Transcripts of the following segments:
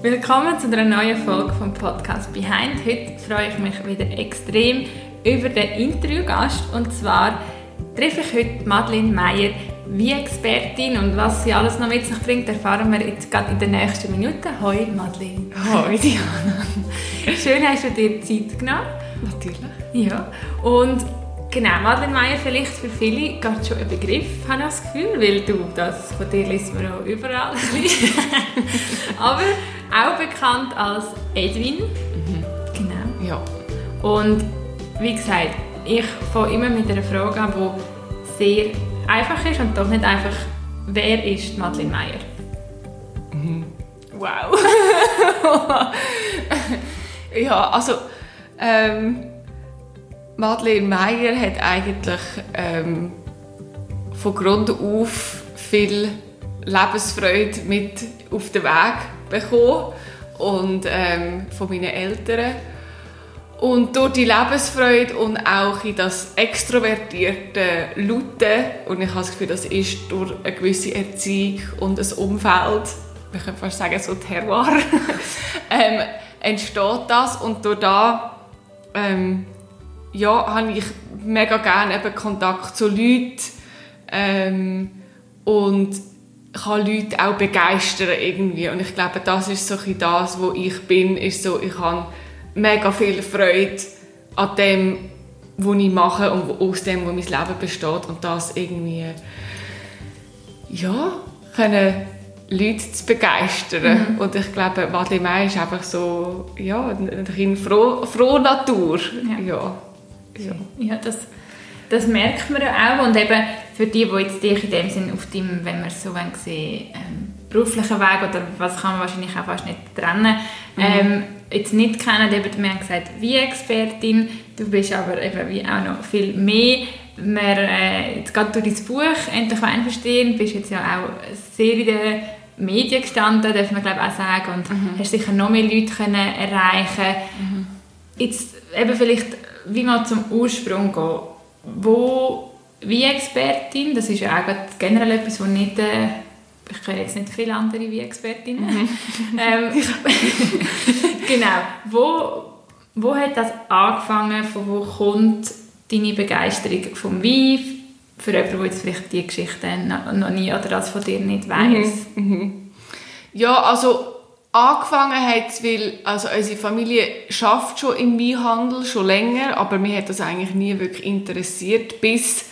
Willkommen zu einer neuen Folge vom Podcast Behind. Heute freue ich mich wieder extrem über den Interviewgast und zwar treffe ich heute Madeleine Meyer wie Expertin und was sie alles noch mit sich bringt, erfahren wir jetzt gerade in den nächsten Minuten. Hoi Madeleine. Hoi Diana. Schön hast du dir Zeit genommen. Natürlich. Ja. Und genau, Madeleine Meyer vielleicht für viele gerade schon ein Begriff, habe ich das Gefühl, weil du, das von dir liest man auch überall. Aber auch bekannt als Edwin. Mhm. Genau. Ja. Und wie gesagt, ich fange immer mit einer Frage an, die sehr einfach ist und doch nicht einfach, wer ist Madeleine Meyer? Mhm. Wow. ja, also ähm, Madeleine Meyer hat eigentlich ähm, von Grund auf viel Lebensfreude mit auf den Weg bekommen und ähm, von meinen Eltern. Und durch die Lebensfreude und auch in das extrovertierte Laute, und ich habe das Gefühl, das ist durch eine gewisse Erziehung und ein Umfeld, ich könnte fast sagen, so Terroir, ähm, entsteht das. Und durch das ähm, ja, habe ich mega gerne eben Kontakt zu Leuten ähm, und kann Leute auch begeistern irgendwie. Und ich glaube, das ist so das, wo ich bin, ist so, ich habe mega viel Freude an dem, was ich mache und aus dem, wo mein Leben besteht und das irgendwie ja, können Leute zu begeistern. Mhm. Und ich glaube, Madeleine ist einfach so ja, ein Kind froh, froh Natur. Ja. Ja. ja. ja das, das merkt man ja auch. Und eben für die, die jetzt dich in dem Sinn auf dem, wenn man es so sehen ähm, beruflichen Weg oder was kann man wahrscheinlich auch fast nicht trennen, mhm. ähm, jetzt nicht kennen, eben, wir haben gesagt, wie Expertin, du bist aber eben wie auch noch viel mehr. Wir, äh, jetzt gerade durch dein Buch «Endlich Wein verstehen» bist jetzt ja auch sehr in den Medien gestanden, darf man glaube auch sagen, und mhm. hast sicher noch mehr Leute können erreichen mhm. Jetzt eben vielleicht, wie mal zum Ursprung gehen, wo wie Expertin, das ist ja auch generell etwas, was nicht... Äh, ich kenne jetzt nicht viele andere wie Expertinnen. Mhm. ähm, genau. Wo, wo hat das angefangen? Von wo kommt deine Begeisterung vom Wein? Für jemanden, der jetzt vielleicht die Geschichte noch nie oder das von dir nicht weiß. Mhm. Mhm. Ja, also angefangen hat weil also unsere Familie schafft schon im Weinhandel schon länger, aber mir hat das eigentlich nie wirklich interessiert, bis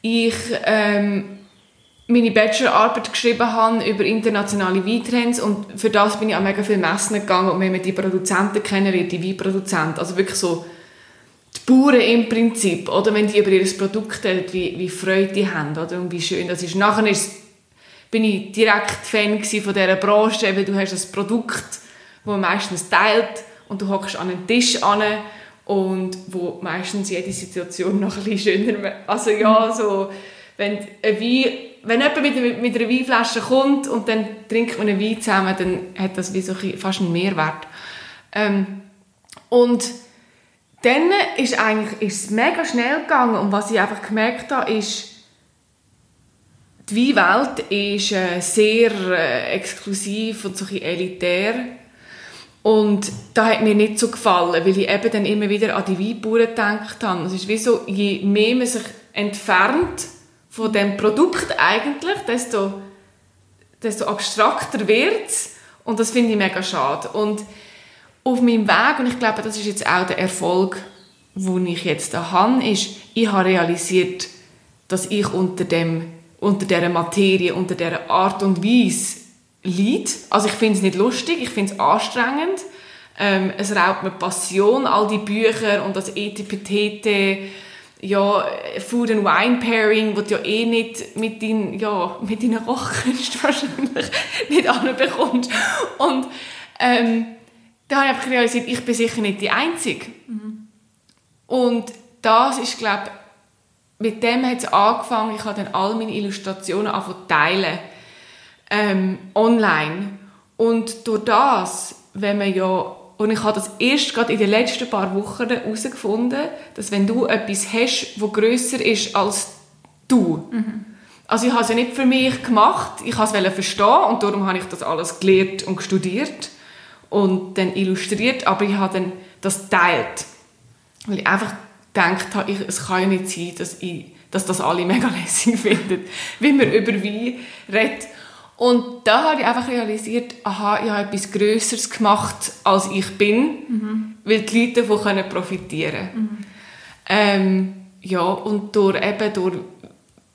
ich ähm, meine Bachelorarbeit geschrieben habe über internationale Weintrends und für das bin ich an mega viele Messen gegangen und wenn man die Produzenten kennenlernt, die Weinproduzenten, also wirklich so die Bauern im Prinzip, oder? Wenn die über ihr Produkt reden, wie, wie Freude die haben oder? Und wie schön das ist. Nachher ist, bin ich direkt Fan von dieser Branche, weil du hast ein Produkt, das man meistens teilt und du hockst an einen Tisch an und wo meistens jede Situation noch ein bisschen schöner, also ja, so, wenn ein Wein wenn jemand mit, mit einer Weinflasche kommt und dann trinkt man einen Wein zusammen, dann hat das wie so fast einen Mehrwert. Ähm, und dann ist eigentlich ist es mega schnell gegangen und was ich einfach gemerkt habe, ist, die Weinwelt ist äh, sehr äh, exklusiv und so ein elitär. Und das hat mir nicht so gefallen, weil ich eben dann immer wieder an die Weinbauern gedacht habe. Es ist wie so, je mehr man sich entfernt von dem Produkt eigentlich, desto, desto abstrakter wird und das finde ich mega schade. Und auf meinem Weg, und ich glaube, das ist jetzt auch der Erfolg, den ich jetzt da habe, ist, ich habe realisiert, dass ich unter, dem, unter dieser Materie, unter dieser Art und Weise leide. Also ich finde es nicht lustig, ich finde es anstrengend. Ähm, es raubt mir Passion, all die Bücher und das Etipetete, ja, Food and Wine Pairing, wo du ja eh nicht mit deinen, ja, mit deinen Kochkünsten wahrscheinlich nicht anbekommst. Und ähm, da habe ich einfach realisiert, ich bin sicher nicht die Einzige. Mhm. Und das ist, glaube mit dem hat es angefangen, ich habe dann all meine Illustrationen angefangen teilen, ähm, online. Und durch das, wenn man ja und ich habe das erst gerade in den letzten paar Wochen herausgefunden, dass wenn du etwas hast, das grösser ist als du. Mhm. Also ich habe es ja nicht für mich gemacht, ich wollte es verstehen und darum habe ich das alles gelernt und studiert. und dann illustriert, aber ich habe dann das teilt, weil ich einfach gedacht habe, ich, es kann ja nicht sein, dass, ich, dass das alle mega lässig finden, wie man über Wein redet. Und da habe ich einfach realisiert, aha, ich habe etwas Größeres gemacht, als ich bin, mhm. weil die Leute davon profitieren können. Mhm. Ähm, ja, und durch, eben durch,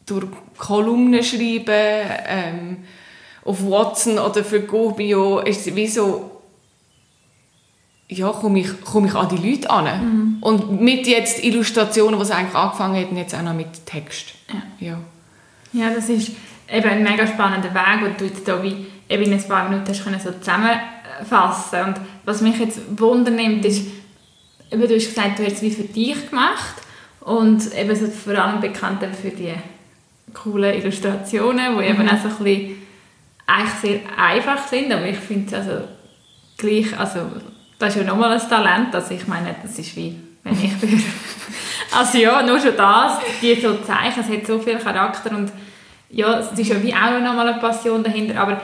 durch Kolumnen schreiben, ähm, auf Watson oder für Gobio, ist es wie so, ja, komme ich, komme ich an die Leute an. Mhm. Und mit jetzt Illustrationen, was eigentlich angefangen hat, und jetzt auch noch mit Text. Ja. ja. Ja, das ist eben ein mega spannender Weg, den du jetzt hier wie eben in ein paar Minuten hast können so zusammenfassen Und was mich jetzt wundernimmt, ist, eben, du hast gesagt, du hast es wie für dich gemacht und eben so vor allem bekannt für die coolen Illustrationen, die mhm. eben auch so ein bisschen eigentlich sehr einfach sind, aber ich finde es also gleich, also das ist ja nochmal ein Talent, also ich meine, das ist wie, wenn ich würde. also ja, nur schon das, die so Zeichen, es hat so viel Charakter und ja, es ist ja wie auch nochmal eine Passion dahinter, aber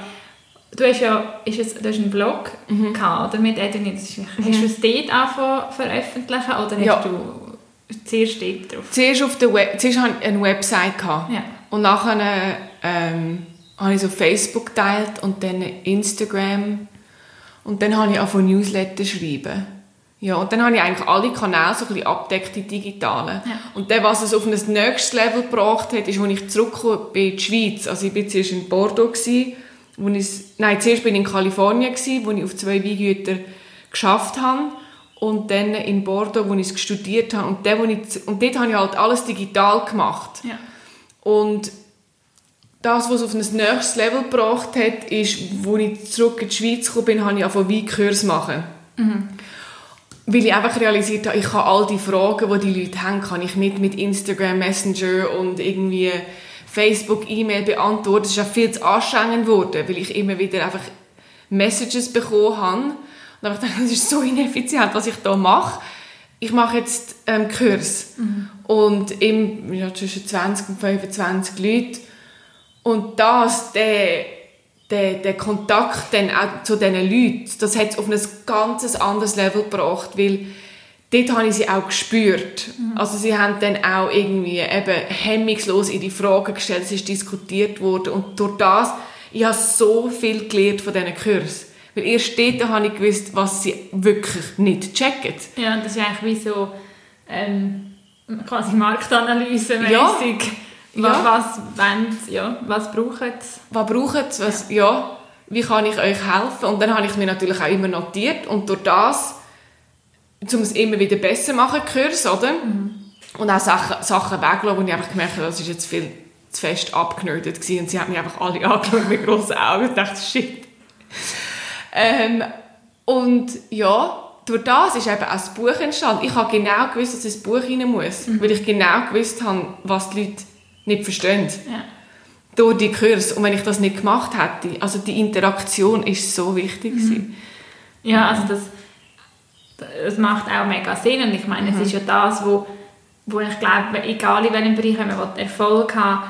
du hast ja ist es, du hast einen Blog mhm. gehabt, oder, mit Edwin, hast du es dort angefangen veröffentlichen oder hast ja. du zuerst dort drauf? Zuerst, auf der Web, zuerst hatte ich eine Website gehabt. Ja. und nachher ähm, habe ich so Facebook geteilt und dann Instagram und dann habe ich auch von Newsletter schreiben. Ja, und dann habe ich eigentlich alle Kanäle so ein bisschen abdeckt, die digitalen. Ja. Und dann, was es auf ein nächstes Level gebracht hat, ist, als ich zurückgekommen bin in die Schweiz. Also ich war zuerst in Bordeaux, gewesen, wo ich, nein, zuerst bin ich in Kalifornien, gewesen, wo ich auf zwei Weingütern geschafft habe. Und dann in Bordeaux, wo ich studiert habe. Und, dann, wo ich, und dort habe ich halt alles digital gemacht. Ja. Und das, was es auf ein nächstes Level gebracht hat, ist, als ich zurück in die Schweiz gekommen bin, habe ich angefangen, Weinkurs machen. Mhm. Weil ich einfach realisiert habe, ich kann all die Fragen, die die Leute haben, kann ich nicht mit Instagram Messenger und irgendwie Facebook E-Mail beantworten. Das ist auch viel zu anstrengend geworden, weil ich immer wieder einfach Messages bekommen habe. Und ich gedacht, das ist so ineffizient, was ich da mache. Ich mache jetzt ähm, Kurs. Mhm. Und im, ja, zwischen 20 und 25 Leute und das, der, der, der Kontakt dann auch zu diesen Leuten, das hat es auf ein ganz anderes Level gebracht, weil dort habe ich sie auch gespürt. Mhm. Also sie haben dann auch irgendwie eben hemmungslos ihre Fragen gestellt, es ist diskutiert worden und durch das, ich habe so viel gelernt von diesen Kursen. Weil erst dort habe ich gewusst, was sie wirklich nicht checken. Ja, das ist eigentlich wie so ähm, quasi Marktanalyse mäßig. Ja ja. Was wollen ja, was braucht es? Was braucht es? Was, ja. ja. Wie kann ich euch helfen? Und dann habe ich mir natürlich auch immer notiert und durch das, um es immer wieder besser machen, Kurs, oder? Mhm. Und auch Sachen, Sachen weglassen, wo ich einfach gemerkt habe, das ist jetzt viel zu fest abgenötet gewesen. und sie haben mich einfach alle angeschaut mit grossen Augen und dachte, shit. Ähm, und ja, durch das ist eben auch das Buch entstanden. Ich habe genau gewusst, dass ich das Buch rein muss, mhm. weil ich genau gewusst habe, was die Leute nicht verstehen. Ja. Durch die Kurs. Und wenn ich das nicht gemacht hätte, also die Interaktion ist so wichtig mhm. Ja, also das, das macht auch mega Sinn. Und ich meine, mhm. es ist ja das, wo, wo ich glaube, egal in welchem Bereich man Erfolg haben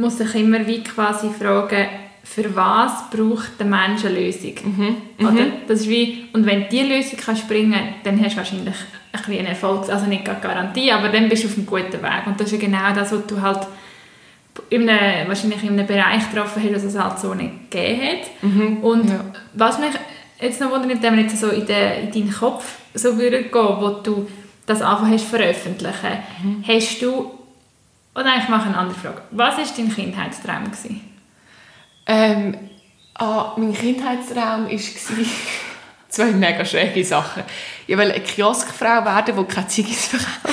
muss sich immer wie quasi fragen, für was braucht der Mensch eine Lösung? Mhm. Oder? Mhm. Das ist wie, und wenn die Lösung kannst bringen dann hast du wahrscheinlich ein bisschen Erfolg, also nicht eine Garantie, aber dann bist du auf einem guten Weg. Und das ist genau das, was du halt in einem, wahrscheinlich in einem Bereich getroffen hast, was es halt so nicht gegeben hat. Mhm. Und ja. was mich jetzt noch wundert, wenn wir jetzt so in, den, in deinen Kopf so würden gehen, wo du das einfach hast veröffentlichen, mhm. hast du, oder eigentlich mache eine andere Frage, was war dein Kindheitstraum? Gewesen? Ähm, ah, mein Kindheitstraum war zwei mega schräge Sachen. Ich wollte eine Kioskfrau werden, die keine Ziggis verkauft.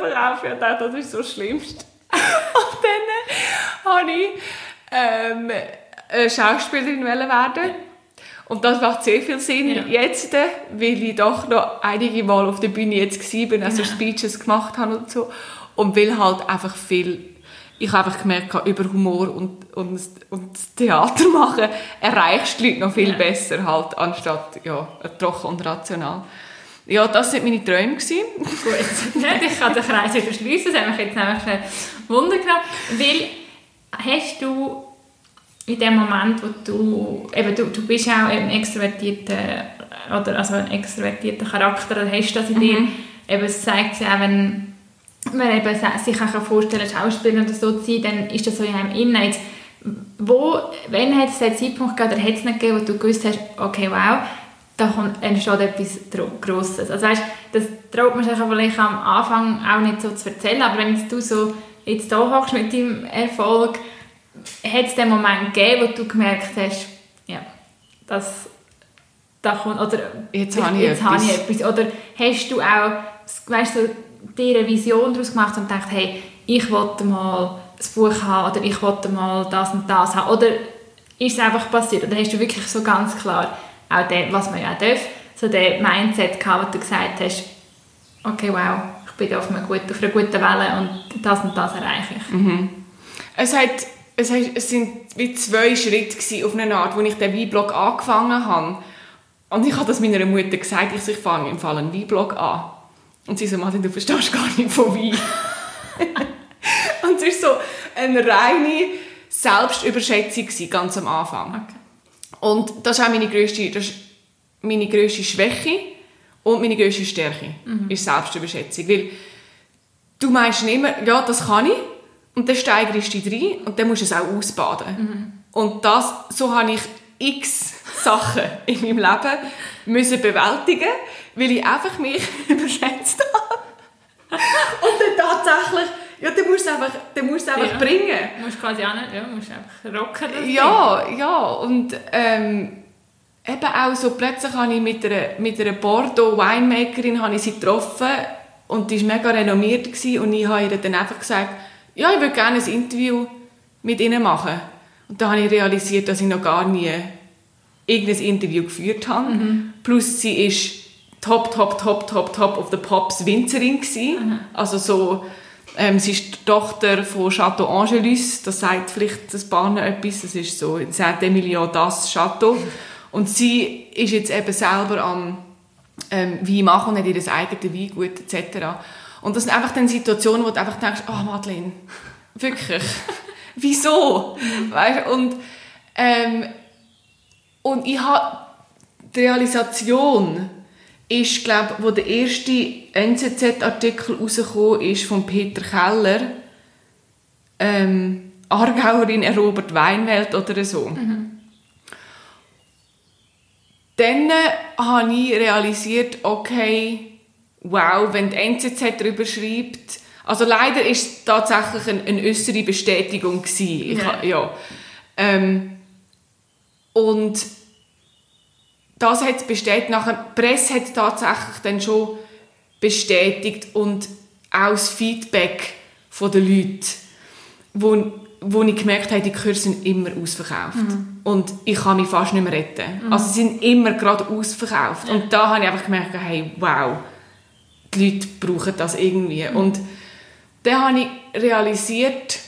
Ziggis verkaufen und dachte, das ist so das Schlimmste. Und dann wollte ich ähm, eine Schauspielerin werden. Und das macht sehr viel Sinn ja. jetzt, weil ich doch noch einige Mal auf der Bühne jetzt war, also ja. Speeches gemacht habe und so. Und weil halt einfach viel, ich habe einfach gemerkt, über Humor und, und, und Theater machen erreichst du die Leute noch viel ja. besser, halt, anstatt ja, trocken und rational. Ja, das waren meine Träume. Gut, ich kann den Kreis wieder schliessen. Das hat mich jetzt nämlich schnell Wunder genommen. Weil hast du in dem Moment, wo du, eben du, du bist auch ein extrovertierter, oder also ein extrovertierter Charakter, oder hast das in mhm. dir, eben es zeigt sich auch, wenn man eben sich auch vorstellen kann, Schauspieler oder so zu sein, dann ist das so in einem Innen. Jetzt, wo, wenn hat es einen Zeitpunkt gegeben, oder hat es nicht gegeben, wo du gewusst hast, okay, wow, da kommt, entsteht etwas Grosses. Also weißt, das traut man sich vielleicht am Anfang auch nicht so zu erzählen, aber wenn du so jetzt hier hockst mit deinem Erfolg, hat es den Moment gegeben, wo du gemerkt hast, ja, das, da kommt, oder jetzt, habe ich, jetzt habe ich etwas. Oder hast du auch, weißt du, dir eine Vision daraus gemacht und gedacht, hey, ich wollte mal ein Buch haben oder ich wollte mal das und das haben. Oder ist es einfach passiert? Oder hast du wirklich so ganz klar, auch den, was man ja auch darf, so den Mindset gehabt, wo du gesagt hast, okay, wow, ich bin auf einer guten, auf einer guten Welle und das und das erreiche ich. Mhm. Es hat es, es sind wie zwei Schritte auf eine Art, wo ich den Weinblog angefangen habe. Und ich habe das meiner Mutter gesagt, ich, so, ich fange im Fall einen Weinblog an. Und sie so, Martin, du verstehst gar nicht von Wein. und es war so eine reine Selbstüberschätzung ganz am Anfang. Okay. Und das ist auch meine grösste, das ist meine grösste Schwäche und meine grösste Stärke, mhm. ist Selbstüberschätzung. Weil du meinst immer, ja, das kann ich, und dann steigerst du dich rein und dann musst du es auch ausbaden. Mhm. Und das, so habe ich x Sachen in meinem Leben müssen bewältigen, weil ich einfach mich überschätzt habe. und dann tatsächlich, ja, du musst es einfach, du musst es einfach ja. bringen. Du musst quasi auch nicht, ja, musst einfach rocken. ja, Ding. ja, und ähm, eben auch so, plötzlich habe ich mit einer, mit einer Bordeaux Winemakerin habe ich sie getroffen und die war mega renommiert gewesen, und ich habe ihr dann einfach gesagt, ja, ich würde gerne ein Interview mit ihnen machen. Und da habe ich realisiert, dass ich noch gar nie irgendein Interview geführt habe. Mhm. Plus sie ist top, top, top, top, top of the Pops Winzerin Mhm. Also so, ähm, sie ist die Tochter von Chateau Angelus. Das sagt vielleicht das paar etwas. Das ist so in Saint-Emilion das Chateau. Und sie ist jetzt eben selber am ähm, Wein machen und hat ihr eigenes Weingut etc. Und das sind einfach dann Situationen, wo du einfach denkst, oh Madeleine, wirklich, wieso? Weißt, und, ähm, und ich habe die Realisation ist, glaube wo der erste NZZ-Artikel rausgekommen ist von Peter Keller, ähm, Aargauerin erobert Weinwelt oder so. Mhm. Dann habe ich realisiert, okay, wow, wenn die NZZ darüber schreibt, also leider ist es tatsächlich eine, eine äußere Bestätigung gewesen. Ja. ja. Ähm, und das hat es bestätigt. Nachher, die Presse hat tatsächlich dann schon bestätigt und auch das Feedback von den Leuten, wo, wo ich gemerkt habe, die Kurse sind immer ausverkauft. Mhm. Und ich kann mich fast nicht mehr retten. Mhm. Also sie sind immer gerade ausverkauft. Ja. Und da habe ich einfach gemerkt, hey, wow, die Leute brauchen das irgendwie. Mhm. Und dann habe ich realisiert,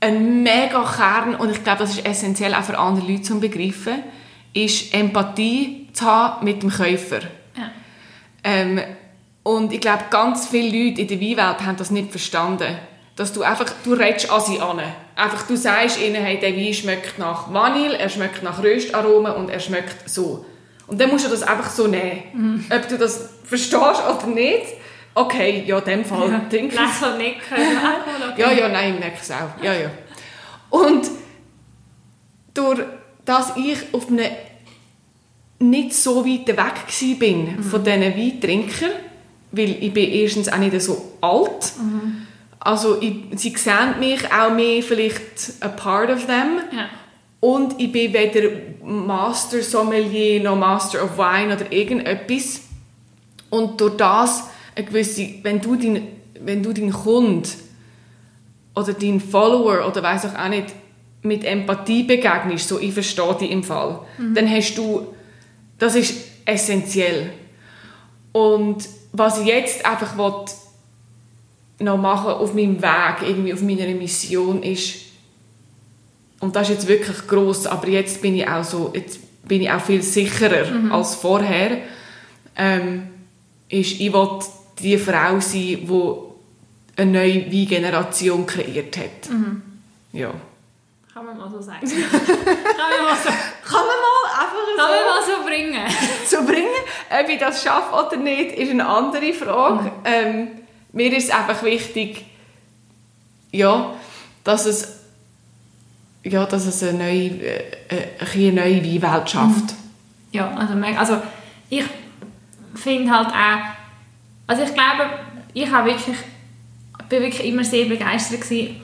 ein mega Kern, und ich glaube, das ist essentiell auch für andere Leute zu begreifen, ist Empathie zu haben mit dem Käufer. Ja. Ähm, und ich glaube, ganz viele Leute in der Weinwelt haben das nicht verstanden. Dass du einfach, du redest an sie an. Einfach, du sagst ihnen, hey, der Wein schmeckt nach Vanille, er schmeckt nach Röstaromen und er schmeckt so. Und dann musst du das einfach so nehmen. Mhm. Ob du das verstehst oder nicht. Okay, ja, in dem Fall ja. trinken. Lächeln, nicken, okay. Ja, ja, nein, ich merke es auch. Ja, ja. Und durch dass ich auf einem nicht so weit weg war mhm. von diesen Weintrinkern, weil ich bin erstens auch nicht so alt. Mhm. Also ich, sie sehen mich auch mehr vielleicht a part of them. Ja. Und ich bin weder Master Sommelier noch Master of Wine oder irgendetwas. Und durch das, eine gewisse, wenn du deinen wenn du deinen Kunden oder deinen Follower oder weiß auch nicht mit Empathie begegnest, so ich verstehe dich im Fall, mhm. dann hast du, das ist essentiell. Und was ich jetzt einfach noch machen auf meinem Weg, irgendwie auf meiner Mission ist, und das ist jetzt wirklich groß, aber jetzt bin ich auch so, jetzt bin ich auch viel sicherer mhm. als vorher. Ähm, ist, ich will die Frau sein, die eine neue Wein-Generation kreiert hat. Mhm. Ja. Kann man mal so sagen. kann man mal so, Kann man mal einfach kann man mal so bringen. so bringen. Ob ich das schaffe oder nicht, ist eine andere Frage. Ähm, mir ist einfach wichtig, ja, dass es, ja, dass es eine neue, äh, ein bisschen eine neue Weinwelt schafft. Ja, also, also ich finde halt auch, also ich glaube, ich habe wirklich, bin wirklich immer sehr begeistert gewesen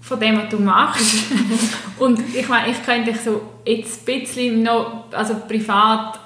von dem, was du machst. und ich meine, ich könnte dich so jetzt ein bisschen noch, also privat,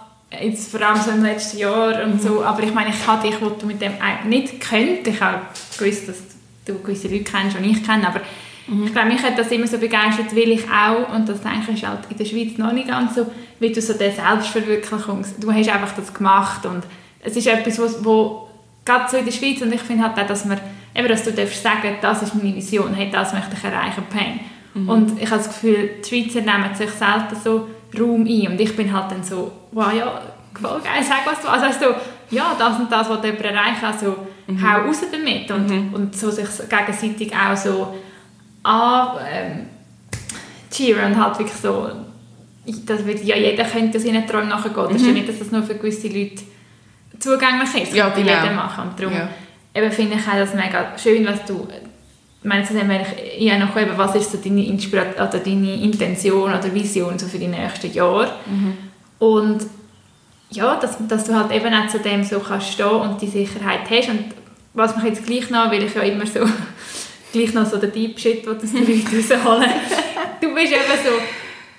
jetzt vor allem so im letzten Jahr und so, aber ich meine, ich habe dich, wo du mit dem nicht könnt, ich habe gewusst, dass du gewisse Leute kennst, die ich kenne, aber ich glaube, mich hat das immer so begeistert, weil ich auch, und das denke ich ist halt in der Schweiz noch nicht ganz so, wie du so der Selbstverwirklichung, du hast einfach das gemacht und es ist etwas, wo, wo gerade so in der Schweiz, und ich finde halt auch, dass man, eben, dass du darfst sagen, das ist meine Vision, hey, das möchte ich erreichen, Pain. Und ich habe das Gefühl, die Schweizer nehmen sich selten so Raum ein. Und ich bin halt dann so, wow, ja, voll geil, sag was du, also du, ja, das und das, was du jemand erreichen also hau raus damit. Und, und so sich gegenseitig auch so an, ähm, cheeren und halt wirklich so, das wird, ja, jeder könnte seinen Träumen nachgehen, das ist ja nicht, dass das nur für gewisse Leute zugänglich ist, Ja, genau. jeder machen. Und darum Ja. Eben finde ich auch das mega schön, was du ich meine, zu dem wäre ich eher noch eben, was ist so deine, Inspiration oder deine Intention oder Vision so für die nächsten Jahre? Und ja, dass, dass du halt eben auch zu dem so kannst stehen und die Sicherheit hast. Und was mich jetzt gleich noch, weil ich ja immer so gleich noch so den Deep Shit, den die Leute rausholen. Du bist eben so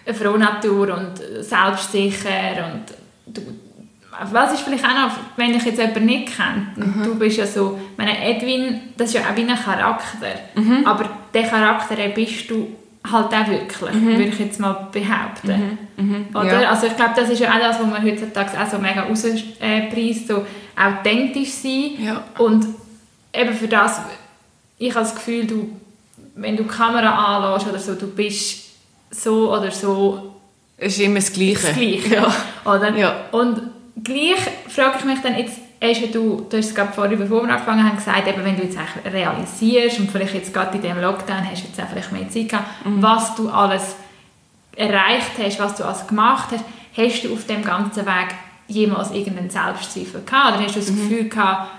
eine Frohnatur und selbstsicher und du, was ist vielleicht auch noch, wenn ich jetzt jemanden nicht kenne, und du bist ja so, meine, Edwin, das ist ja auch wie ein Charakter, aber der Charakter bist du halt auch wirklich, würde ich jetzt mal behaupten. Oder? Ja. Also ich glaube, das ist ja auch das, was man heutzutage auch so mega rauspreist, so authentisch sein Ja. und eben für das, ich habe das Gefühl, du, wenn du die Kamera anlässt oder so, du bist so oder so Es ist immer das Gleiche. das Gleiche. Ja. Oder? Ja. Und gleich frage ich mich dann jetzt, hast du, du hast es gerade vorhin, bevor wir angefangen haben, gesagt, eben, wenn du jetzt realisierst und vielleicht jetzt gerade in diesem Lockdown hast du jetzt auch vielleicht mehr Zeit gehabt, was du alles erreicht hast, was du alles gemacht hast, hast du auf dem ganzen Weg jemals irgendeinen Selbstzweifel gehabt? Oder hast du das Gefühl gehabt,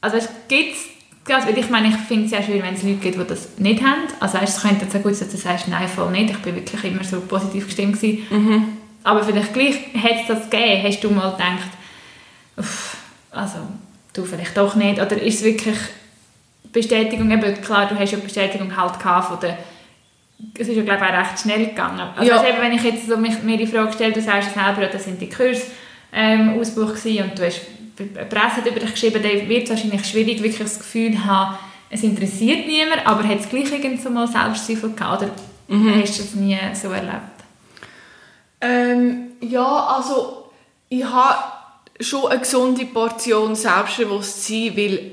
also gibt es also ich meine, ich finde es ja schön, wenn es Leute gibt, die das nicht haben. Also weißt, es könnte jetzt auch gut sein, dass du sagst, nein, voll nicht. Ich bin wirklich immer so positiv gestimmt gewesen. Aber vielleicht gleich hätte es das gegeben. Hast du mal gedacht, uff, also du vielleicht doch nicht. Oder ist es wirklich Bestätigung, eben klar, du hast ja Bestätigung halt gehabt von der es ist ja glaube ich auch recht schnell gegangen. Also Ja. eben, wenn ich jetzt so mich, mir die Frage stelle, du sagst ja selber, das sind die Kurse ähm, Ausbruch gewesen und du hast Presse hat über dich geschrieben, dann wird es wahrscheinlich schwierig, wirklich das Gefühl haben, es interessiert niemand, aber hat es gleich irgend so mal Selbstzweifel gehabt oder hast du das nie so erlebt? Ähm, ja, also ich habe schon eine gesunde Portion Selbstbewusstsein, weil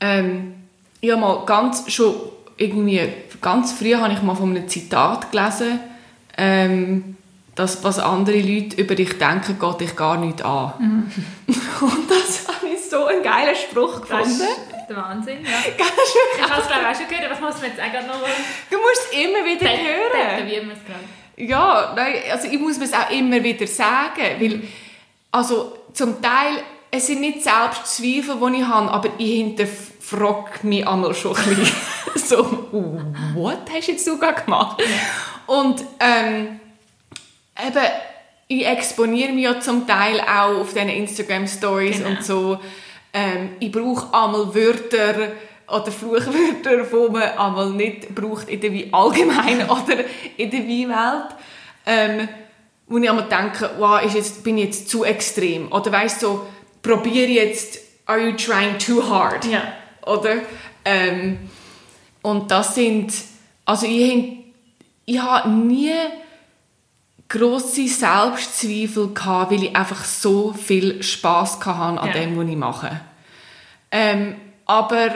ähm, ich habe mal ganz schon irgendwie ganz früh habe ich mal von einem Zitat gelesen, ähm, dass was andere Leute über dich denken, geht dich gar nicht an. Und das habe ich so einen geilen Spruch Das gefunden. ist der Wahnsinn, ja. Das Ich habe es glaube ich auch schon gehört, ich muss mir jetzt gerade noch Du musst es immer wieder hören. tätowieren wir es gerade. Ja, nein, also ich muss mir es auch immer wieder sagen, weil also zum Teil, es sind nicht Selbstzweifel, die ich habe, aber ich hinterfrage mich einmal schon ein bisschen so, what hast jetzt du gerade gemacht? Und ähm, eben, ich exponiere mich ja zum Teil auch auf diesen Instagram-Stories Genau. und so. Ähm, ich brauche einmal Wörter oder Fluchwörter, die man einmal nicht braucht in der Wein allgemein oder in der Weinwelt. Ähm, wo ich einmal denke, wow, ist jetzt, bin ich jetzt zu extrem? Oder weißt du, so, probiere jetzt, are you trying too hard? Ja. Oder? Ähm, und das sind, also ich, hin- ich habe nie grosse Selbstzweifel gehabt, weil ich einfach so viel Spass hatte an Ja. dem, was ich mache. Ähm, aber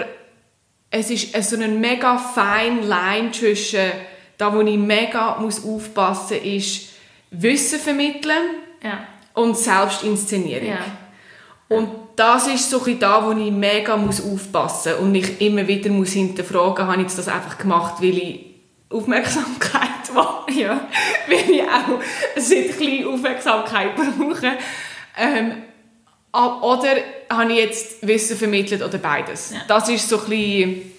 es ist so eine mega fine Line zwischen da, wo ich mega muss aufpassen muss, ist Wissen vermitteln Ja. und Selbstinszenierung. Ja. Und das ist so ein da, wo ich mega muss aufpassen muss und mich immer wieder muss hinterfragen, habe ich das einfach gemacht, weil ich Aufmerksamkeit will. Ja. Weil ich auch ein bisschen Aufmerksamkeit brauche. Ähm, oder habe ich jetzt Wissen vermittelt oder beides? Ja. Das ist so ein bisschen...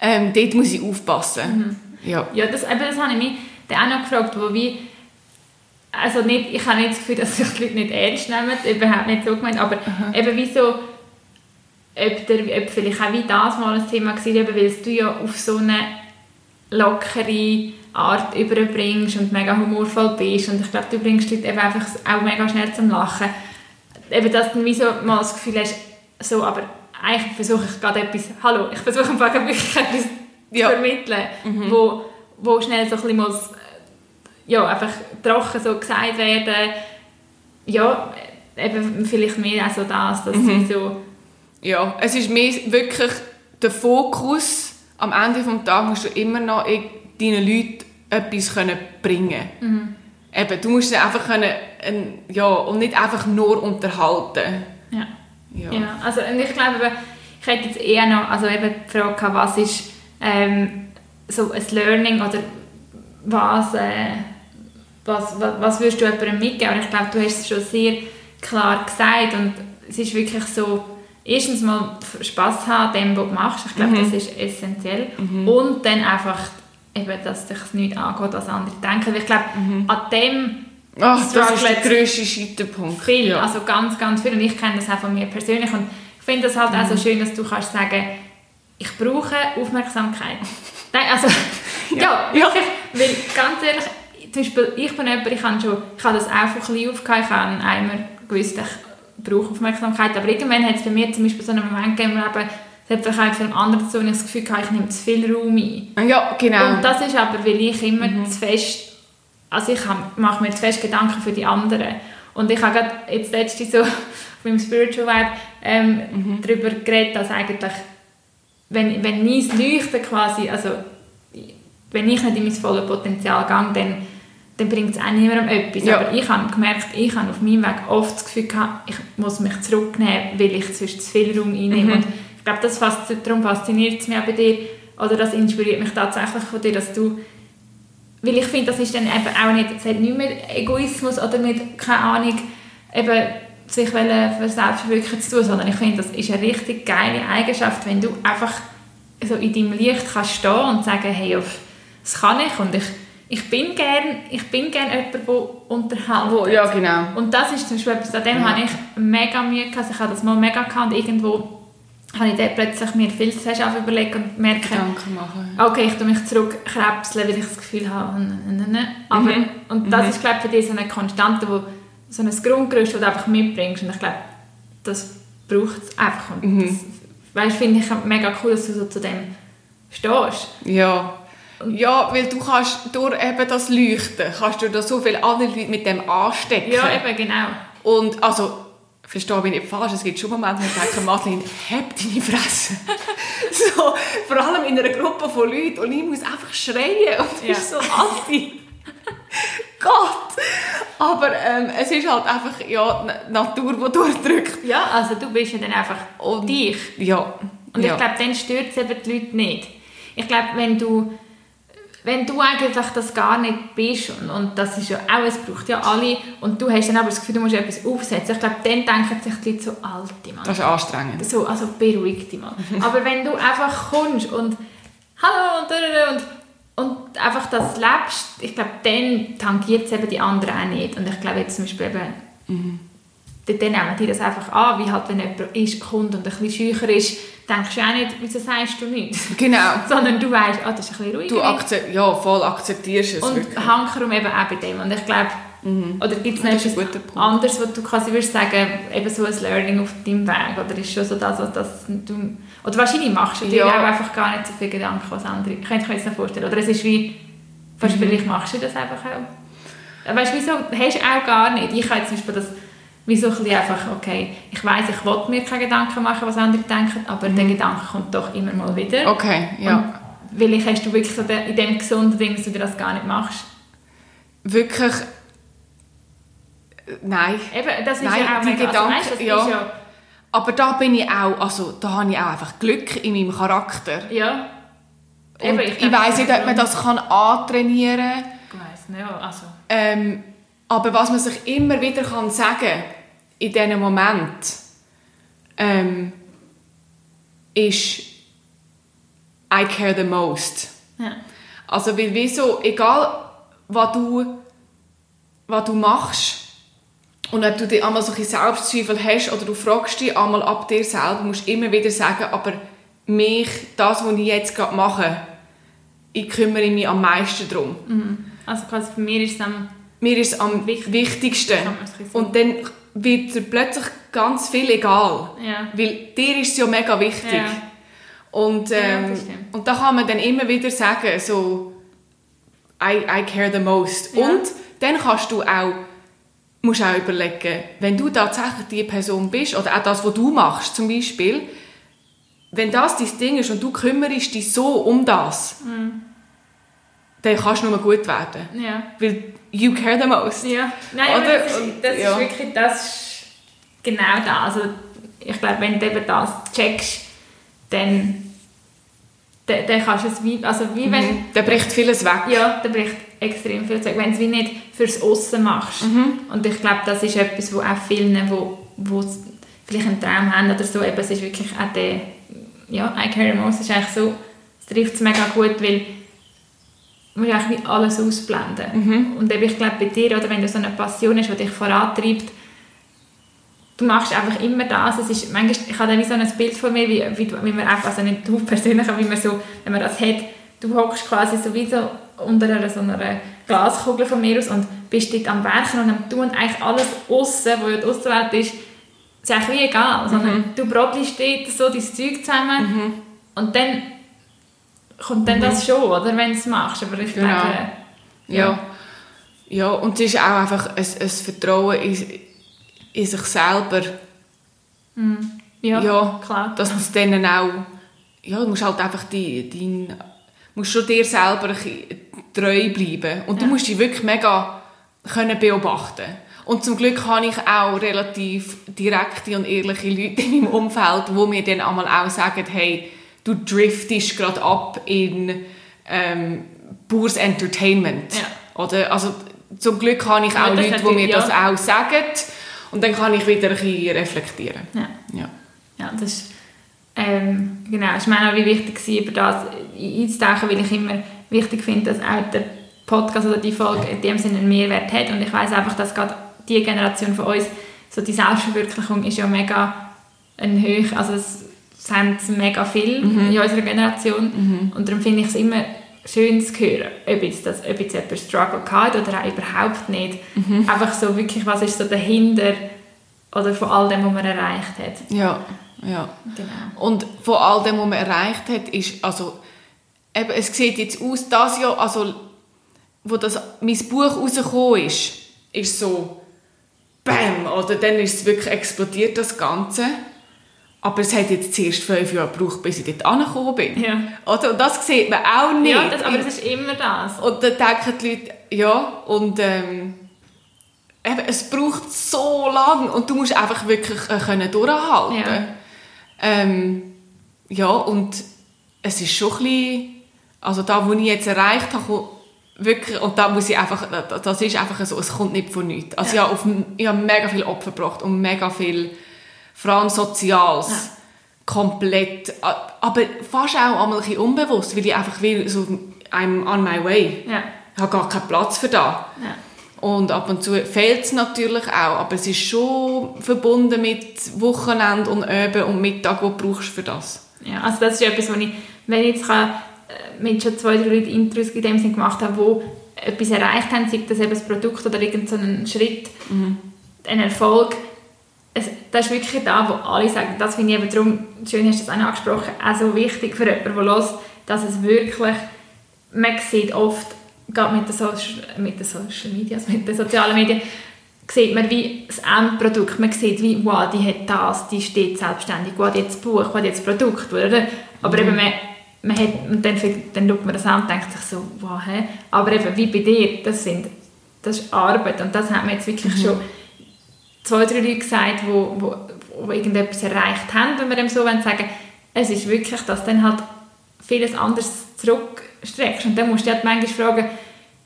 Ähm, dort muss ich aufpassen. Ja. Ja, das, eben, das habe ich mich dann auch noch gefragt, wo wie, also nicht, ich habe nicht das Gefühl, dass sich die Leute nicht ernst nehmen, überhaupt nicht so gemeint, aber eben wieso, ob, der, ob vielleicht auch wie das mal ein Thema war, eben, weil du ja auf so eine lockere Art überbringst und mega humorvoll bist und ich glaube, du bringst die Leute eben einfach auch mega schnell zum Lachen. Eben, dass du wie so mal das Gefühl hast, so, aber eigentlich versuche ich gerade etwas, hallo, ich versuche einfach wirklich etwas Ja. zu vermitteln, wo, wo schnell so ein bisschen muss, äh, ja, einfach trocken so gesagt werden, ja, eben vielleicht mehr auch so das, dass sie so, Ja, es ist mehr wirklich der Fokus. Am Ende des Tages musst du immer noch deinen Leuten etwas können bringen Eben, du musst sie einfach können, ein, ja, und nicht einfach nur unterhalten. ja. Ja. Ja, also und ich glaube, ich hätte jetzt eher noch also eben die Frage gehabt, was ist ähm, so ein Learning oder was, äh, was, was, was würdest du jemandem mitgeben? Und ich glaube, du hast es schon sehr klar gesagt und es ist wirklich so, erstens mal Spass haben dem, was du machst. Ich glaube, das ist essentiell. Und dann einfach, eben, dass dich nicht angeht, was andere denken. Ich glaube, an dem Ach, das ist der grösste Scheiterpunkt. viel, Ja. also ganz, ganz viel. Und ich kenne das auch von mir persönlich. Und ich finde das halt auch so Mhm. schön, dass du kannst sagen, ich brauche Aufmerksamkeit. Nein, also, ja, Ja. wirklich, weil ganz ehrlich, zum Beispiel, ich bin jemand, ich habe, schon, ich habe das auch von klein auf gehabt, ich habe einmal gewusst, ich brauche Aufmerksamkeit, aber irgendwann hat es bei mir zum Beispiel so einen Moment gegeben, wo eben, es hat vielleicht für einen anderen so, und ich das Gefühl hatte, ich nehme zu viel Raum ein. ja, genau. Und das ist aber, weil ich immer zu fest, also ich mache mir zu fest Gedanken für die anderen. Und ich habe gerade jetzt letztens so auf meinem Spiritual Vibe ähm, darüber geredet, dass eigentlich, wenn, wenn mein Leuchten quasi, also wenn ich nicht in mein volles Potenzial gehe, dann, dann bringt es auch niemandem etwas. Ja. Aber ich habe gemerkt, ich habe auf meinem Weg oft das Gefühl gehabt, ich muss mich zurücknehmen, weil ich sonst zu viel Raum einnehme. Ich glaube, das fast, darum fasziniert es mich auch bei dir, oder das inspiriert mich tatsächlich von dir, dass du weil ich finde, das ist dann eben auch nicht, es hat nicht mehr Egoismus oder mit, keine Ahnung, eben sich für Selbstverwirklichen zu tun, sondern ich finde, das ist eine richtig geile Eigenschaft, wenn du einfach so in deinem Licht kannst stehen und sagen, hey, auf, das kann ich und ich, ich bin gern, ich bin gern jemand, der unterhält. Wo, ja, genau. Und das ist zum Beispiel etwas, an dem Ja. habe ich mega Mühe gehabt, also ich habe das mal mega gehabt und irgendwo habe ich dann plötzlich mir viel zu fest überlegt und merke, Gedanken machen. okay, ich tue mich zurückkrebseln, weil ich das Gefühl habe, aber Mhm. und das ist glaube ich für dich so eine Konstante, wo, so ein Grundgerüst, das du einfach mitbringst und ich glaube, das braucht es einfach und Mhm. das, weißt, finde ich mega cool, dass du so zu dem stehst. Ja. Ja, weil du kannst durch eben das Leuchten, kannst du da so viele andere Leute mit dem anstecken. Ja, eben, genau. Und also, verstehe mich nicht falsch, es gibt schon Momente, wo ich denke, Madeleine, hab deine Fresse. so, vor allem in einer Gruppe von Leuten und ich muss einfach schreien und Ja. ist so anti. Gott! Aber ähm, es ist halt einfach ja, die Natur, die durchdrückt. Ja, also du bist ja dann einfach Und- dich. Ja. Und ja. ich glaube, dann stört es eben die Leute nicht. Ich glaube, wenn du, wenn du eigentlich das gar nicht bist, und, und das ist ja auch, es braucht ja alle, und du hast dann aber das Gefühl, du musst etwas aufsetzen, ich glaube, dann denken sich die Leute so, alte Mann. das ist anstrengend. So, also beruhig dich mal. aber wenn du einfach kommst und hallo und und, und einfach das lebst, ich glaube, dann tangiert es eben die anderen auch nicht. Und ich glaube jetzt zum Beispiel eben, Mhm. Dann nehmen die das einfach an, wie halt, wenn jemand ist, kommt und ein bisschen schücher ist, denkst du auch nicht, wieso sagst du nichts? Genau. Sondern du weißt, ah, das ist ein bisschen ruhiger. Du akzep ja, voll akzeptierst es und wirklich. Hankerum eben auch bei dem. Und ich glaube, oder gibt es noch etwas anderes, was du quasi würdest sagen, eben so ein Learning auf deinem Weg? Oder ist schon so das, was das du... Oder wahrscheinlich machst du dir Ja. auch einfach gar nicht so viel Gedanken, was andere... Könnte ich mir jetzt nicht vorstellen. Oder es ist wie... Mhm. vielleicht machst du das einfach auch. Weißt du, wieso? Hast du auch gar nicht. Ich habe jetzt zum Beispiel das... Wie so ein bisschen einfach, okay, ich weiss, ich will mir keine Gedanken machen, was andere denken, aber der Gedanke kommt doch immer mal wieder. Mhm. Okay, ja. Und vielleicht hast du wirklich so in dem gesunden Ding, dass du dir das gar nicht machst. Wirklich... Nein. Eben, das ist Nein, ja auch die mega, Gedanken, also, weißt, das ja. ja, Aber da bin ich auch, also da habe ich auch einfach Glück in meinem Charakter. ja, Eben, ich ich, weiß nicht, ob man das kann antrainieren kann. Ich weiss nicht, ja, also... Ähm, aber was man sich immer wieder kann sagen in diesem Moment ähm, ist I care the most. Ja. Also weil wieso, egal was du, was du machst und ob du dir einmal solche Selbstzweifel hast oder du fragst dich einmal ab dir selber, musst immer wieder sagen, aber mich, das, was ich jetzt gerade mache, ich kümmere mich am meisten darum. Also quasi für mich ist es am... Mir ist es am Wichtig- wichtigsten. So- Und dann wird dir plötzlich ganz viel egal. Ja. Weil dir ist es ja mega wichtig. Ja. Und, Ja, ähm, stimmt. und da kann man dann immer wieder sagen, so, I, I care the most. Ja. Und dann kannst du auch, musst auch überlegen, wenn du tatsächlich die Person bist, oder auch das, was du machst zum Beispiel, wenn das dein Ding ist und du kümmerst dich so um das, Mhm. Dann kannst du nur gut werden. Ja. Weil you care the most. Ja, nein, aber Oder? das, ist, das ja. ist wirklich das ist genau das. Also ich glaube, wenn du eben das checkst, dann, dann, dann kannst du es wie, also wie wenn, Mhm. Dann bricht vieles weg. ja, da bricht extrem viel Zeug, wenn du es wie nicht fürs Aussen machst. Mhm. Und ich glaube, das ist etwas, wo auch vielen, wo, wo vielleicht einen Traum haben oder so, eben, es ist wirklich auch der, ja, I Carry Most ist eigentlich so, es trifft es mega gut, weil musst eigentlich wie alles ausblenden. Mhm. Und eben, ich glaube, bei dir, oder wenn du so eine Passion hast, die dich vorantreibt, du machst einfach immer das. Es ist, manchmal, ich habe dann wie so ein Bild von mir, wie, wie, wie man einfach, also nicht du persönlich, aber wie man so, wenn man das hat, du hockst quasi so wie so unter einer, so einer Glaskugel von mir aus und bist dort am Werken und am Tun eigentlich alles aussen, wo ja die Außenwelt ist, ist eigentlich wie egal. Sondern du brodelst dort so dein Zeug zusammen und dann kommt dann das schon, oder, wenn du es machst. Aber ich Genau. glaube, Ja. ja, und es ist auch einfach ein, ein Vertrauen in, in sich selber, ja, Ja, klar. dass du es dann auch, ja, du musst halt einfach die, dein, musst schon dir selber treu bleiben und du Ja. musst dich wirklich mega können beobachten und zum Glück habe ich auch relativ direkte und ehrliche Leute in meinem Umfeld, wo mir dann einmal auch sagen, hey, du driftest gerade ab in ähm, pures Entertainment. Ja. Oder, also zum Glück habe ich Ja, auch das Leute, die mir natürlich, das ja. auch sagen und dann kann ich wieder ein bisschen reflektieren. Ja. Ja. Ja, das ist, ähm, genau, war mir auch wie wichtig, gewesen, über das einzutauchen, weil ich immer wichtig finde, dass auch der Podcast oder die Folge in dem Sinne einen Mehrwert hat und ich weiß einfach, dass gerade die Generation von uns, so die Selbstverwirklichung ist ja mega ein hoch, also es es haben mega viel in unserer Generation und darum finde ich es immer schön zu hören, ob jetzt, das, ob jetzt jemand Struggle hat oder auch überhaupt nicht. Einfach so wirklich, was ist so dahinter oder von all dem, was man erreicht hat. Ja, ja. Genau. Und von all dem, was man erreicht hat, ist, also, eben, es sieht jetzt aus, das Jahr, also, wo das, mein Buch rausgekommen ist, ist so, bam, oder dann ist es wirklich explodiert, das Ganze. Aber es hat jetzt zuerst fünf Jahre gebraucht, bis ich dort angekommen bin. Ja. Oder? Und das sieht man auch nicht. Ja, das, aber es ist immer das. Und dann denken die Leute, ja, und ähm, eben, es braucht so lange und du musst einfach wirklich äh, können durchhalten Ja. Ähm, ja, und es ist schon ein bisschen, also da, wo ich jetzt erreicht habe, wirklich, und da muss ich einfach, das- das ist einfach so, es kommt nicht von nichts. Also Ja. ich, habe auf, ich habe mega viel Opfer gebracht und mega viel, vor allem Soziales, Ja. komplett, aber fast auch einmal ein unbewusst, weil ich einfach will, so, I'm on my way. Ja. Ich habe gar keinen Platz für das. Ja. Und ab und zu fehlt es natürlich auch, aber es ist schon verbunden mit Wochenende und Üben und Mittag, wo du brauchst für das. ja, also das ist etwas, was ich, wenn ich jetzt kann, äh, mit schon zwei, drei Leuten Intros in dem Sinn gemacht habe, wo etwas erreicht haben, sei das eben das Produkt oder irgendein Schritt, ein Erfolg, es, das ist wirklich da, wo alle sagen, das finde ich eben darum, schön hast du das auch angesprochen, auch so wichtig für jemanden, der hört, dass es wirklich, man sieht oft, gerade mit den, Social, mit den Social Media, mit den sozialen Medien, sieht man wie das Endprodukt, man sieht wie, wow, die hat das, die steht selbstständig, wow, die hat das Buch, wow, die hat das Produkt, oder? Aber eben, man, man hat, und dann, dann schaut man das an und denkt sich so, wow, hä? Aber eben, wie bei dir, das, sind, das ist Arbeit. Und das hat man jetzt wirklich schon zwei, drei Leute gesagt, die wo, wo, wo irgendetwas erreicht haben, wenn wir dem so wollen sagen es ist wirklich, dass dann halt vieles anderes zurückstreckst. Und dann musst du halt manchmal fragen,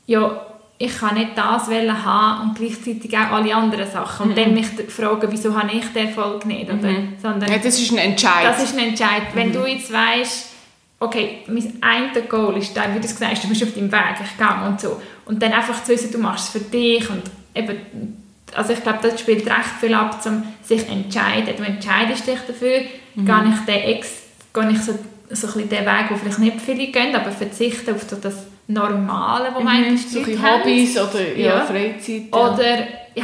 ja, ich kann nicht das haben und gleichzeitig auch alle anderen Sachen. Und mhm. dann mich fragen, wieso habe ich den Erfolg nicht? Oder? Mhm. Sondern, ja, das ist ein Entscheid. Das ist ein Entscheid. Wenn mhm. du jetzt weißt, okay, mein ein Goal ist, wie du es gesagt hast, du bist auf deinem Weg, ich gehe und so. Und dann einfach zu wissen, du machst es für dich und eben, also ich glaube, das spielt recht viel ab, um sich zu entscheiden. Du entscheidest dich dafür, mhm. gehe ich den Ex, gehe ich so, so ein bisschen den Weg, wo vielleicht nicht viele gehen, aber verzichte auf das Normale, wo man mhm, so Hobbys oder ja, ja. Freizeit. Ja. Oder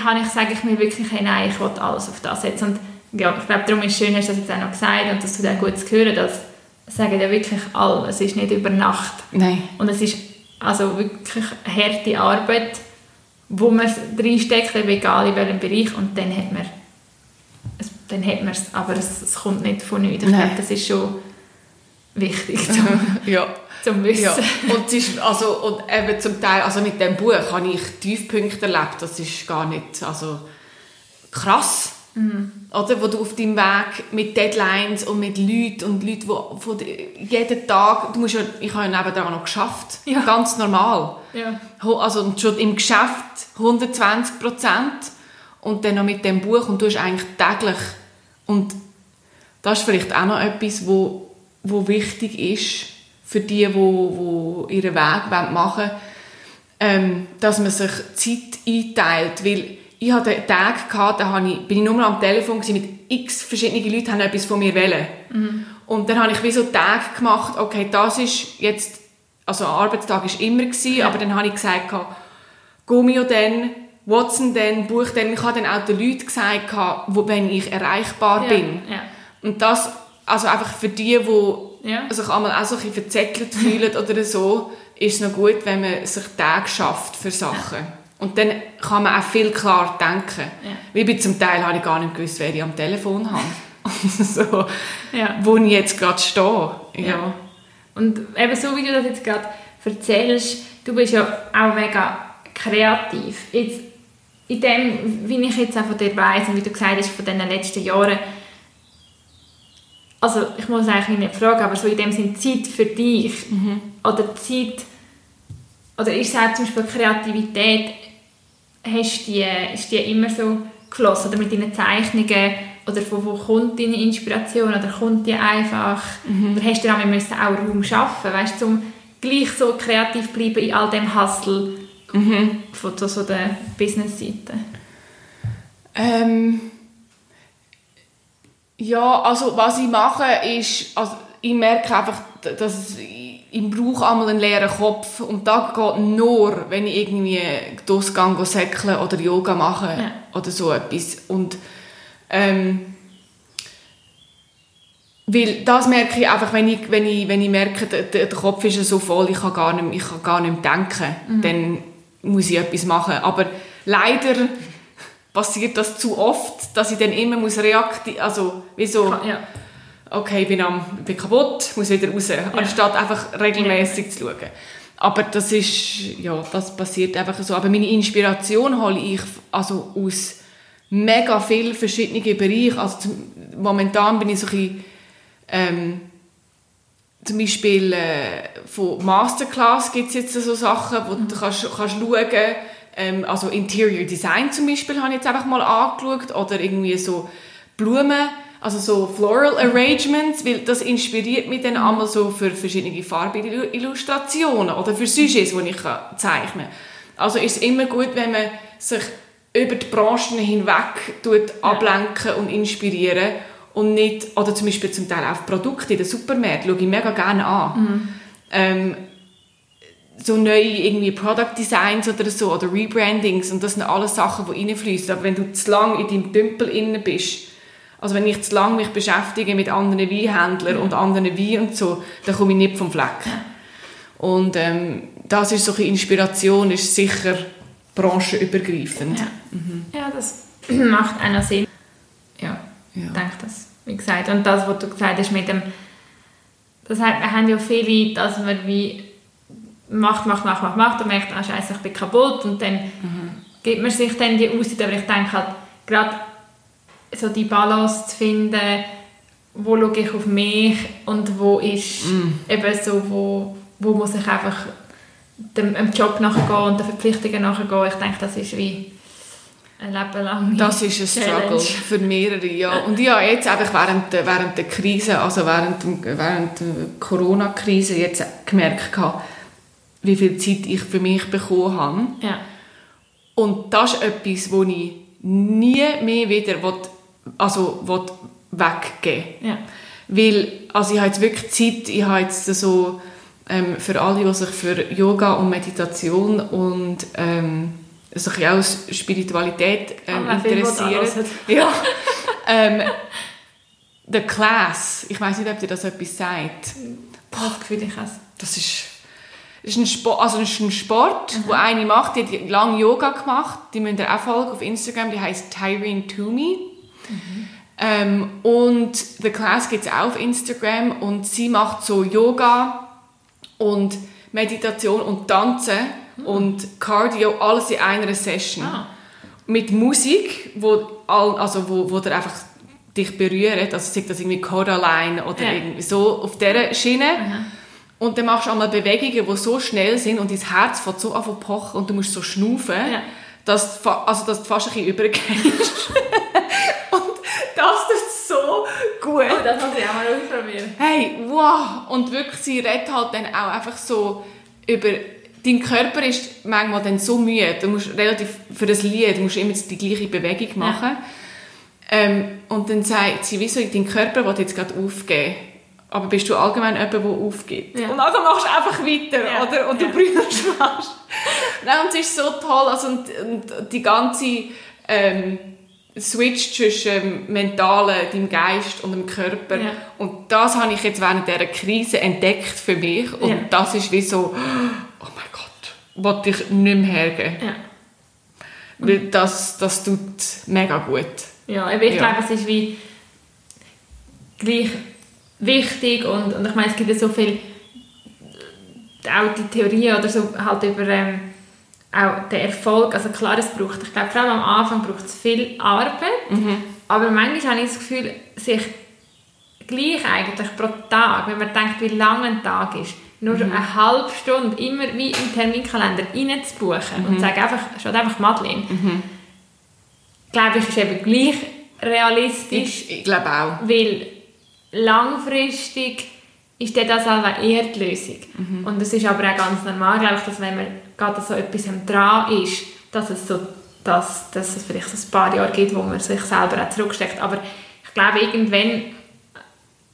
habe ich, sage ich mir wirklich, hey, nein, ich will alles auf das setzen. Und ja, ich glaube, darum ist es schön, hast du das jetzt auch noch gesagt und dass du dann gut zu hören, dass sagen ja wirklich alle, es ist nicht über Nacht. Nein. Und es ist also wirklich harte Arbeit, wo man reinsteckt, egal in welchem Bereich, und dann hat man es, dann hat man es, aber es, es kommt nicht von nichts. Ich glaube, das ist schon wichtig zum, ja. zum Wissen. Ja. Und, ist, also, und eben zum Teil, also mit dem Buch habe ich Tiefpunkte erlebt, das ist gar nicht, also krass Mhm. Oder? Wo du auf deinem Weg mit Deadlines und mit Leuten und Leuten, die von jeden Tag, du musst ja, ich habe ja nebenan noch geschafft, ja. ganz normal. Ja. Also schon im Geschäft 120 Prozent und dann noch mit dem Buch und du hast eigentlich täglich und das ist vielleicht auch noch etwas, wo, wo wichtig ist für die, die, die ihren Weg machen wollen, ähm, dass man sich Zeit einteilt, weil ich hatte einen Tag, gehabt, da ich, bin ich nur am Telefon mit x verschiedenen Leuten, die etwas von mir wollen. Mhm. Und dann habe ich wie so Tag gemacht, okay, das ist jetzt, also ein Arbeitstag war immer, gewesen, ja. aber dann habe ich gesagt, Gummio dann, Watson dann, Buch dann. Ich habe dann auch den Leuten gesagt, wo, wenn ich erreichbar ja. bin. Ja. Und das, also einfach für die, die ja. sich einmal auch so ein bisschen verzettelt fühlen oder so, ist es noch gut, wenn man sich Tage schafft für Sachen. Und dann kann man auch viel klar denken. Ja. Wie bei zum Teil habe ich gar nicht gewusst, wer ich am Telefon habe. so, ja. Wo ich jetzt gerade stehe. Ja. ja. Und eben so, wie du das jetzt gerade erzählst, du bist ja auch mega kreativ. Jetzt, in dem, wie ich jetzt auch von dir weiss und wie du gesagt hast, von den letzten Jahren, also ich muss eigentlich nicht fragen, aber so in dem Sinn Zeit für dich mhm. oder Zeit, oder ich sage zum Beispiel Kreativität, hast die, ist die immer so geflossen? Oder mit deinen Zeichnungen? Oder von wo kommt deine Inspiration? Oder kommt die einfach? Mhm. Oder hast du auch, müssen auch Raum schaffen, weißt, um gleich so kreativ bleiben in all dem Hustle mhm. von so, so der Business-Seite? Ähm, ja, also was ich mache ist, also ich merke einfach, dass ich brauche einmal einen leeren Kopf und das geht nur, wenn ich irgendwie durchgehe, säckeln oder Yoga mache ja. oder so etwas. Und ähm, weil das merke ich einfach, wenn ich, wenn ich, wenn ich merke, der, der Kopf ist so voll, ich kann gar nicht, ich kann gar nicht denken, mhm. dann muss ich etwas machen. Aber leider passiert das zu oft, dass ich dann immer muss reaktivieren, also wie so... Ja okay, ich bin, am, bin kaputt, muss wieder raus, ja. anstatt einfach regelmäßig ja. zu schauen. Aber das ist, ja, das passiert einfach so. Aber meine Inspiration hole ich also aus mega vielen verschiedenen Bereichen. Also zum, momentan bin ich so ein bisschen, ähm, zum Beispiel äh, von Masterclass gibt es jetzt so Sachen, wo mhm. du kannst, kannst schauen ähm, also Interior Design zum Beispiel habe ich jetzt einfach mal angeschaut oder irgendwie so Blumen also so Floral Arrangements, weil das inspiriert mich dann einmal so für verschiedene farbige Illustrationen oder für Sujets, die ich zeichnen kann. Also ist es immer gut, wenn man sich über die Branchen hinweg tut, ablenken und inspirieren und nicht, oder zum Beispiel zum Teil auch Produkte in den Supermärkten, schaue ich mega gerne an. Mhm. Ähm, so neue irgendwie Product Designs oder so, oder Rebrandings, und das sind alles Sachen, die reinfließen. Aber wenn du zu lange in deinem Tümpel inne bist, also wenn ich zu lange mich beschäftige mit anderen Weinhändlern und anderen Weinen und so, dann komme ich nicht vom Fleck. Und ähm, das ist so eine Inspiration, ist sicher branchenübergreifend. Ja, mhm. ja das macht einen Sinn. Ja, ja. ich denke das. Wie gesagt, und das, was du gesagt hast mit dem, das heißt, wir haben ja viele, dass man wie macht, macht, macht, macht, macht und merkt, ah, scheiße, ich bin kaputt und dann mhm. gibt man sich dann die Aussicht, aber ich denke halt, gerade so die Balance zu finden, wo schaue ich auf mich und wo ist Mm. eben so, wo, wo muss ich einfach dem, dem Job nachgehen und den Verpflichtungen nachgehen. Ich denke, das ist wie ein Leben lang. Das ist ein Struggle für mehrere, ja. Und ja, jetzt einfach während, der- während der Krise, also während, während der Corona-Krise jetzt gemerkt habe, wie viel Zeit ich für mich bekommen habe. Ja. Und das ist etwas, wo ich nie mehr wieder also will weggeben Ja. Weil, also ich habe jetzt wirklich Zeit, ich habe jetzt so, ähm, für alle, die sich für Yoga und Meditation und ähm, sich auch aus Spiritualität ähm, was interessieren. Ja. ähm, The Class, ich weiß nicht, ob dir das etwas sagt. Das Gefühl, ich es. Das ist, das ist ein Sport, also das ist ein Sport, wo eine macht, die hat lange Yoga gemacht, die müsst ihr auch folgen auf Instagram, die heißt Tyrene Toomey. Ähm, und The Class gibt es auch auf Instagram und sie macht so Yoga und Meditation und Tanzen und Cardio, alles in einer Session. Ah. Mit Musik, wo, all, also wo, wo dir einfach dich berührt, also sei das irgendwie Coraline oder Ja. irgendwie so auf dieser Schiene. Und dann machst du einmal Bewegungen, die so schnell sind und dein Herz fängt so an zu pochen und du musst so schnaufen, Ja. Dass, also, dass du fast ein bisschen übergehst. und das tut so gut. Oh, das muss ich auch mal ausprobieren. Hey, wow! Und wirklich, sie redet halt dann auch einfach so über... Dein Körper ist manchmal dann so müde. Du musst relativ... Für das Lied musst du immer die gleiche Bewegung machen. Ähm, und dann sagt sie, wieso, dein Körper will jetzt gerade aufgeben. Aber bist du allgemein jemand, der aufgibt? Ja. Und dann machst du einfach weiter, Ja. oder? Und du Ja. brüllst fast. Nein, und es ist so toll. Also, und, und die ganze... Ähm, Switch zwischen dem Mentalen, deinem Geist und dem Körper. Ja. Und das habe ich jetzt während dieser Krise entdeckt für mich. Und Ja. das ist wie so, oh mein Gott, wollte ich nicht mehr hergeben. Ja. Weil das, das tut mega gut. Ja, ich Ja. glaube, es ist wie gleich wichtig und, und ich meine, es gibt ja so viel auch die Theorie oder so halt über ähm, auch den Erfolg, also klar, es braucht, ich glaube, vor allem am Anfang braucht es viel Arbeit, aber manchmal habe ich das Gefühl, sich gleich eigentlich pro Tag, wenn man denkt, wie lang ein Tag ist, nur eine halbe Stunde immer wie im Terminkalender reinzubuchen und sagen einfach, statt einfach Madeleine, glaube ich, ist eben gleich realistisch, Ich, ich glaube auch. weil langfristig ist dann das auch eher die Lösung. Und es ist aber auch ganz normal, glaube ich, dass wenn man gerade so etwas dran ist, dass es, so, dass, dass es vielleicht so ein paar Jahre gibt, wo man sich selber auch zurücksteckt. Aber ich glaube, irgendwann,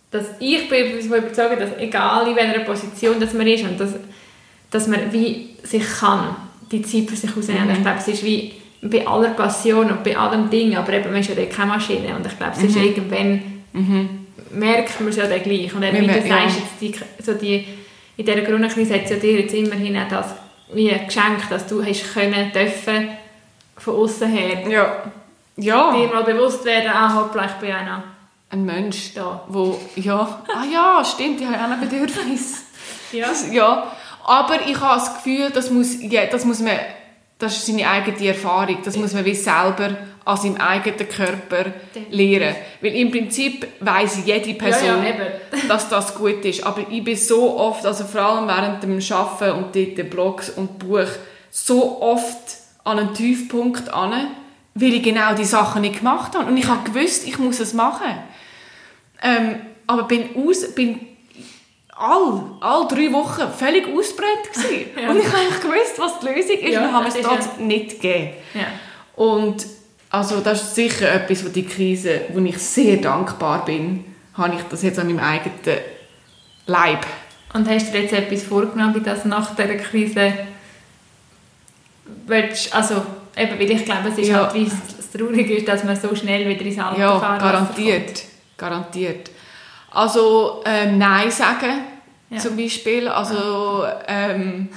dass ich bin überzeugt, dass egal in welcher Position dass man ist und dass, dass man wie sich kann, die Zeit für sich ausnehmen. Ich glaube, es ist wie bei aller Passion und bei allem Ding, aber eben, man ist ja keine Maschine und ich glaube, es ist irgendwann merkt man es ja dann gleich. Und eben, wie du sagst, jetzt die, so die, in dieser Corona-Krise hat es ja dir jetzt immerhin auch das wie ein Geschenk, dass du hast können, dürfen, von außen her Ja. Ja. dir mal bewusst werden, ah, hoppla, ich bin ja noch Ein Mensch, da. wo, ja, ah ja, stimmt, ich habe auch ein Bedürfnis. Ja. Das, ja, aber ich habe das Gefühl, das muss, ja, das muss man, das ist seine eigene Erfahrung, das muss man wie selber an seinem eigenen Körper lernen. Weil im Prinzip weiss jede Person, Ja, ja, dass das gut ist. Aber ich bin so oft, also vor allem während dem Arbeiten und dort den Blogs und Buch, so oft an einen Tiefpunkt an, weil ich genau die Sachen nicht gemacht habe. Und ich habe gewusst, ich muss es machen. Ähm, aber bin aus, bin all, all drei Wochen völlig ausbrennt gewesen. Ja. Und ich habe gewusst, was die Lösung ist, Ja, und habe es ist trotzdem nicht gegeben. Ja. Und also das ist sicher etwas, wo die Krise, wo ich sehr dankbar bin, habe ich das jetzt an meinem eigenen Leib. Und hast du dir jetzt etwas vorgenommen, wie das nach dieser Krise willst, also eben, weil ich glaube, es ist Ja. halt, wie es traurig ist, dass man so schnell wieder ins alte Ja, Fahrwasser garantiert. Garantiert. Also ähm, Nein sagen Ja. zum Beispiel. Also ähm,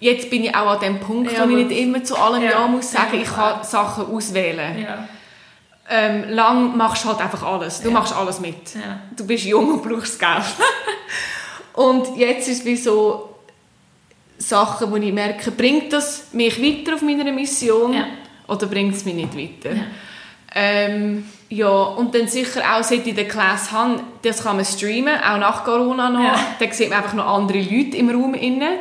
jetzt bin ich auch an dem Punkt, Ja, wo ich nicht immer zu allem Ja, Ja. muss sagen. Ich kann Sachen auswählen. Ja. Ähm, lang machst du halt einfach alles. Du Ja. machst alles mit. Ja. Du bist jung und brauchst Geld. und jetzt ist es wie so Sachen, wo ich merke, bringt das mich weiter auf meiner Mission Ja. oder bringt es mich nicht weiter? Ja. Ähm, ja, und dann sicher auch, seit ich den Class habe, das kann man streamen, auch nach Corona noch. Ja. Da sieht man einfach noch andere Leute im Raum innen.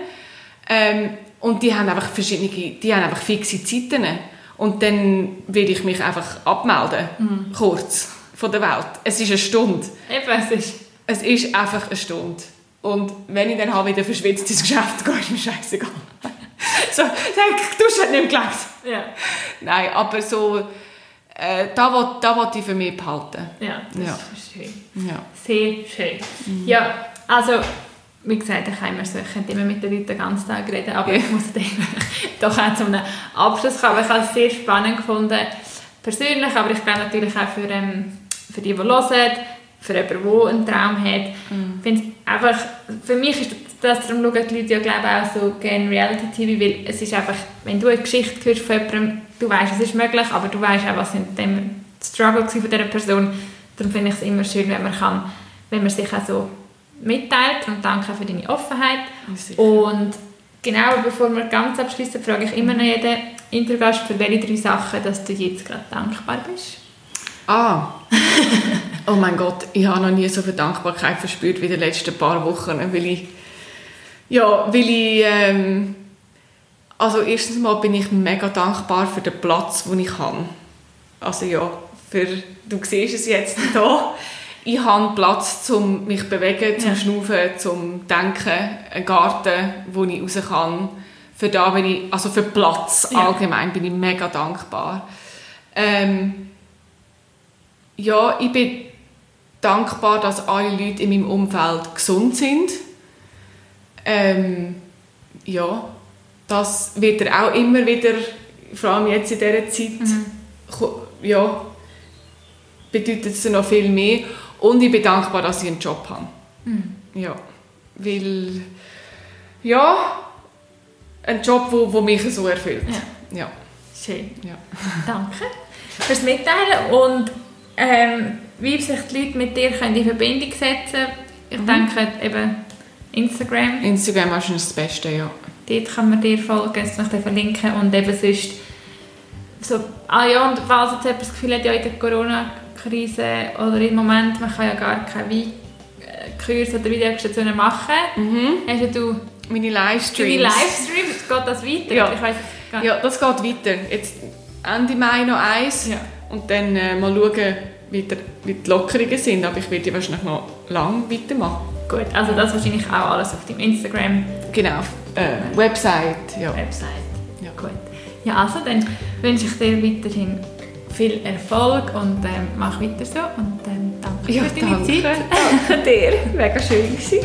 Ähm, und die haben einfach verschiedene, die haben einfach fixe Zeiten. Und dann will ich mich einfach abmelden, Mhm. kurz, von der Welt. Es ist eine Stunde. Eben, es ist... Es ist einfach eine Stunde. Und wenn ich dann halt wieder verschwitzt ins Geschäft gehe, ist mir scheißegal. so, sag, du hast halt nicht mehr gelernt. Ja, Nein, aber so, äh, da will, da will ich für mich behalten. ja, das Ja. ist schön. Ja. Sehr schön. Ja, also, wie gesagt, ich, kann immer so, ich könnte immer mit den Leuten den ganzen Tag reden, aber Ja. ich muss doch auch zu einem Abschluss kommen. Ich habe es sehr spannend gefunden, persönlich, aber ich glaube natürlich auch für, ähm, für die, die hören, für jemanden, der einen Traum hat. Ich finde es einfach, für mich ist das, darum schauen die Leute ja glaube auch so gerne Reality-TV, weil es ist einfach, wenn du eine Geschichte hörst von jemandem, du weißt, es ist möglich, aber du weißt auch, was in dem Struggle von dieser Person. Darum finde ich es immer schön, wenn man kann, wenn man sich auch so mitteilt. Und danke auch für deine Offenheit. Und genau, bevor wir ganz abschließen, frage ich immer noch jeden Intergast, für welche drei Sachen, dass du jetzt gerade dankbar bist. Ah. oh mein Gott, ich habe noch nie so viel Dankbarkeit verspürt wie in den letzten paar Wochen, weil ich, ja, weil ich, ähm, also erstens mal bin ich mega dankbar für den Platz, den ich habe. Also ja, für, du siehst es jetzt hier. Ich habe Platz, um mich zu bewegen, zum Ja. Schnaufen, zum Denken, einen Garten, wo ich raus kann. Für da bin ich, also für Platz Ja. allgemein bin ich mega dankbar. Ähm, ja, ich bin dankbar, dass alle Leute in meinem Umfeld gesund sind. Ähm, ja, das wird er auch immer wieder, vor allem jetzt in dieser Zeit, ko- ja, bedeutet es noch viel mehr. Und ich bin dankbar, dass ich einen Job habe. Ja, weil, ja, ein Job, wo, wo mich so erfüllt. Ja. Ja. Schön. ja. Danke fürs Mitteilen und ähm, wie sich die Leute mit dir können in Verbindung setzen Ich denke eben Instagram, Instagram ist das Beste, ja. dort kann man dir folgen, das noch verlinken und eben sonst so, ah ja, und falls jetzt jemand das Gefühl hat, ja in der Corona-Krise oder im Moment, man kann ja gar keine Wein-Kurs oder Videostationen machen, hast ja du Meine deine Livestreams. Livestreams, geht das weiter? Ja. Ich weiss. Ja, das geht weiter. Jetzt Ende Mai noch eins. Ja. Und dann äh, mal schauen, wie, der, wie die Lockerungen sind. Aber ich werde wahrscheinlich noch lange weitermachen. Gut, also das wahrscheinlich auch alles auf deinem Instagram Genau. Äh, Website, ja. Website. Ja. Gut. Ja, also dann wünsche ich dir weiterhin viel Erfolg und ähm, mach weiter so und ähm, danke Ja, für deine danke. Zeit. Danke dir, mega schön gewesen.